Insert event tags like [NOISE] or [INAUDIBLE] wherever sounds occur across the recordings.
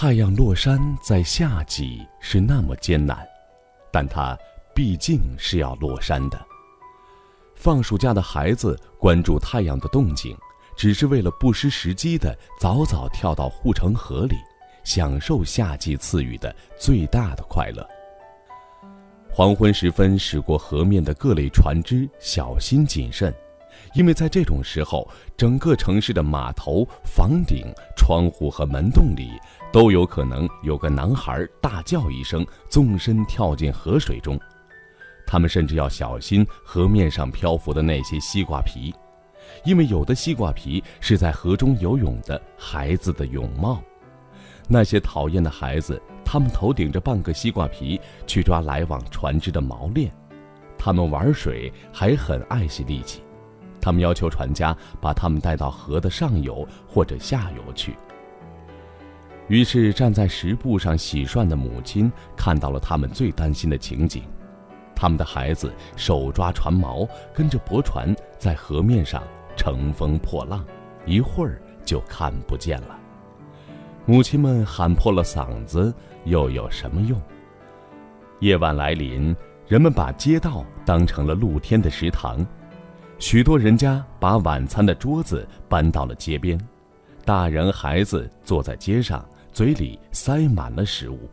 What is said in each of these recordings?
太阳落山在夏季是那么艰难，但它毕竟是要落山的。放暑假的孩子关注太阳的动静，只是为了不失时机的早早跳到护城河里，享受夏季赐予的最大的快乐。黄昏时分驶过河面的各类船只小心谨慎，因为在这种时候，整个城市的码头、房顶、窗户和门洞里都有可能有个男孩大叫一声，纵身跳进河水中。他们甚至要小心河面上漂浮的那些西瓜皮，因为有的西瓜皮是在河中游泳的孩子的泳帽。那些讨厌的孩子，他们头顶着半个西瓜皮去抓来往船只的锚链。他们玩水还很爱惜力气，他们要求船家把他们带到河的上游或者下游去。于是，站在石埠上洗涮的母亲看到了他们最担心的情景。他们的孩子手抓船锚，跟着驳船在河面上乘风破浪，一会儿就看不见了。母亲们喊破了嗓子，又有什么用？夜晚来临，人们把街道当成了露天的食堂，许多人家把晚餐的桌子搬到了街边，大人孩子坐在街上，嘴里塞满了食物。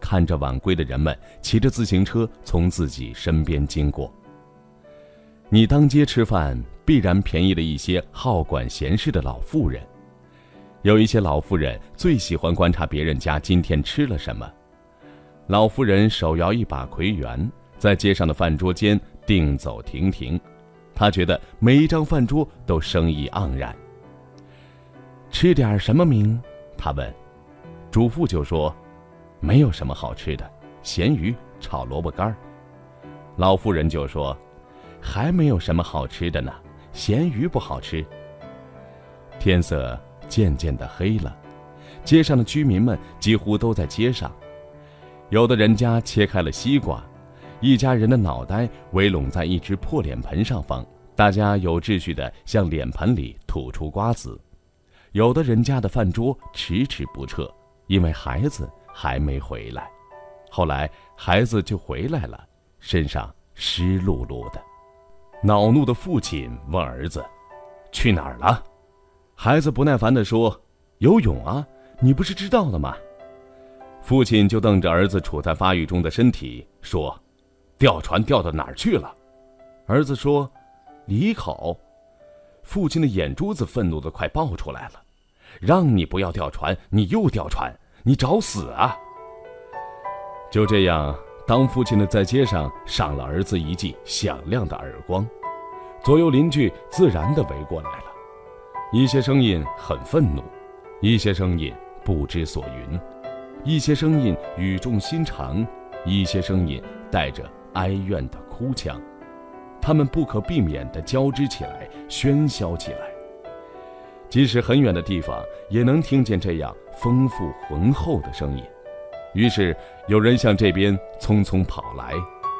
看着晚归的人们骑着自行车从自己身边经过。你当街吃饭，必然便宜了一些好管闲事的老妇人。有一些老妇人最喜欢观察别人家今天吃了什么。老妇人手摇一把葵园，在街上的饭桌间定走停停。他觉得每一张饭桌都生意盎然。吃点什么名？他问。主妇就说。没有什么好吃的，咸鱼炒萝卜干。老妇人就说：“还没有什么好吃的呢，咸鱼不好吃。”天色渐渐的黑了，街上的居民们几乎都在街上。有的人家切开了西瓜，一家人的脑袋围拢在一只破脸盆上方，大家有秩序地向脸盆里吐出瓜子。有的人家的饭桌迟迟不撤，因为孩子。还没回来，后来孩子就回来了，身上湿漉漉的。恼怒的父亲问儿子：“去哪儿了？” [LAUGHS] [LAUGHS] 孩子不耐烦地说：“游泳啊，你不是知道了吗？”父亲就瞪着儿子处在发育中的身体说：“吊船掉到哪儿去了？”儿子说：“里口。”父亲的眼珠子愤怒的快爆出来了：“让你不要吊船，你又吊船。”你找死啊！就这样，当父亲的在街上赏了儿子一记响亮的耳光，左右邻居自然的围过来了。一些声音很愤怒，一些声音不知所云，一些声音语重心长，一些声音带着哀怨的哭腔，他们不可避免地交织起来，喧嚣起来。即使很远的地方，也能听见这样丰富浑厚的声音。于是，有人向这边匆匆跑来，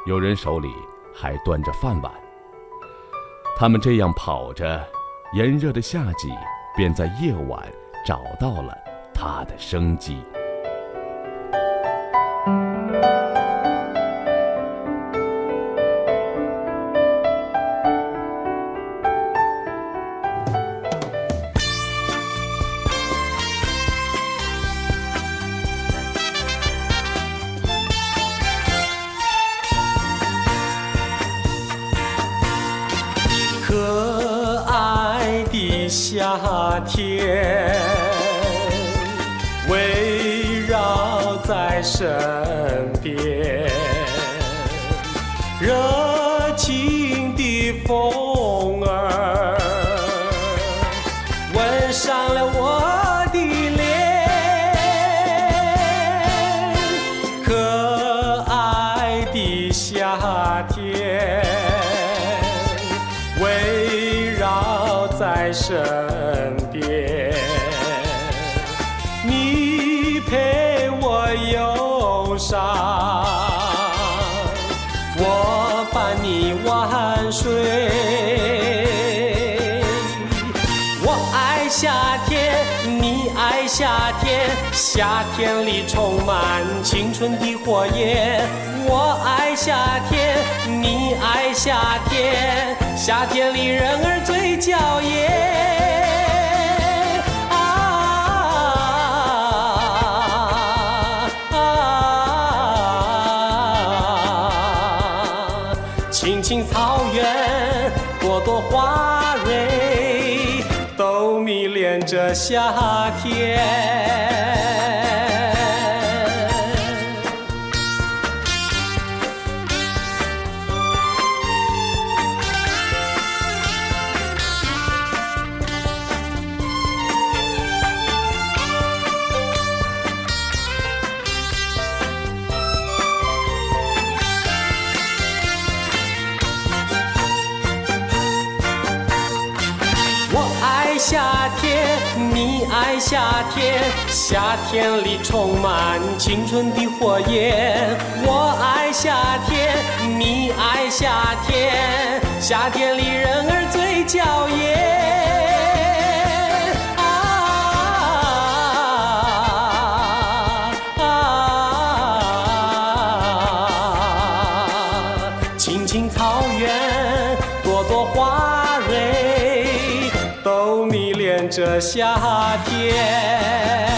有人手里还端着饭碗。他们这样跑着，炎热的夏季便在夜晚找到了它的生机。夏天围绕在身边，热情的风儿吻上了我的脸，可爱的夏天。身边，你陪我忧伤，夏天，夏天，里充满青春的火焰。我爱夏天，你爱夏天，夏天里人儿最娇艳。啊啊！青青草原，朵朵花蕊，恋着夏天。我爱夏，爱夏天，夏天里充满青春的火焰。我爱夏天，你爱夏天，夏天里人儿最娇艳。这夏天。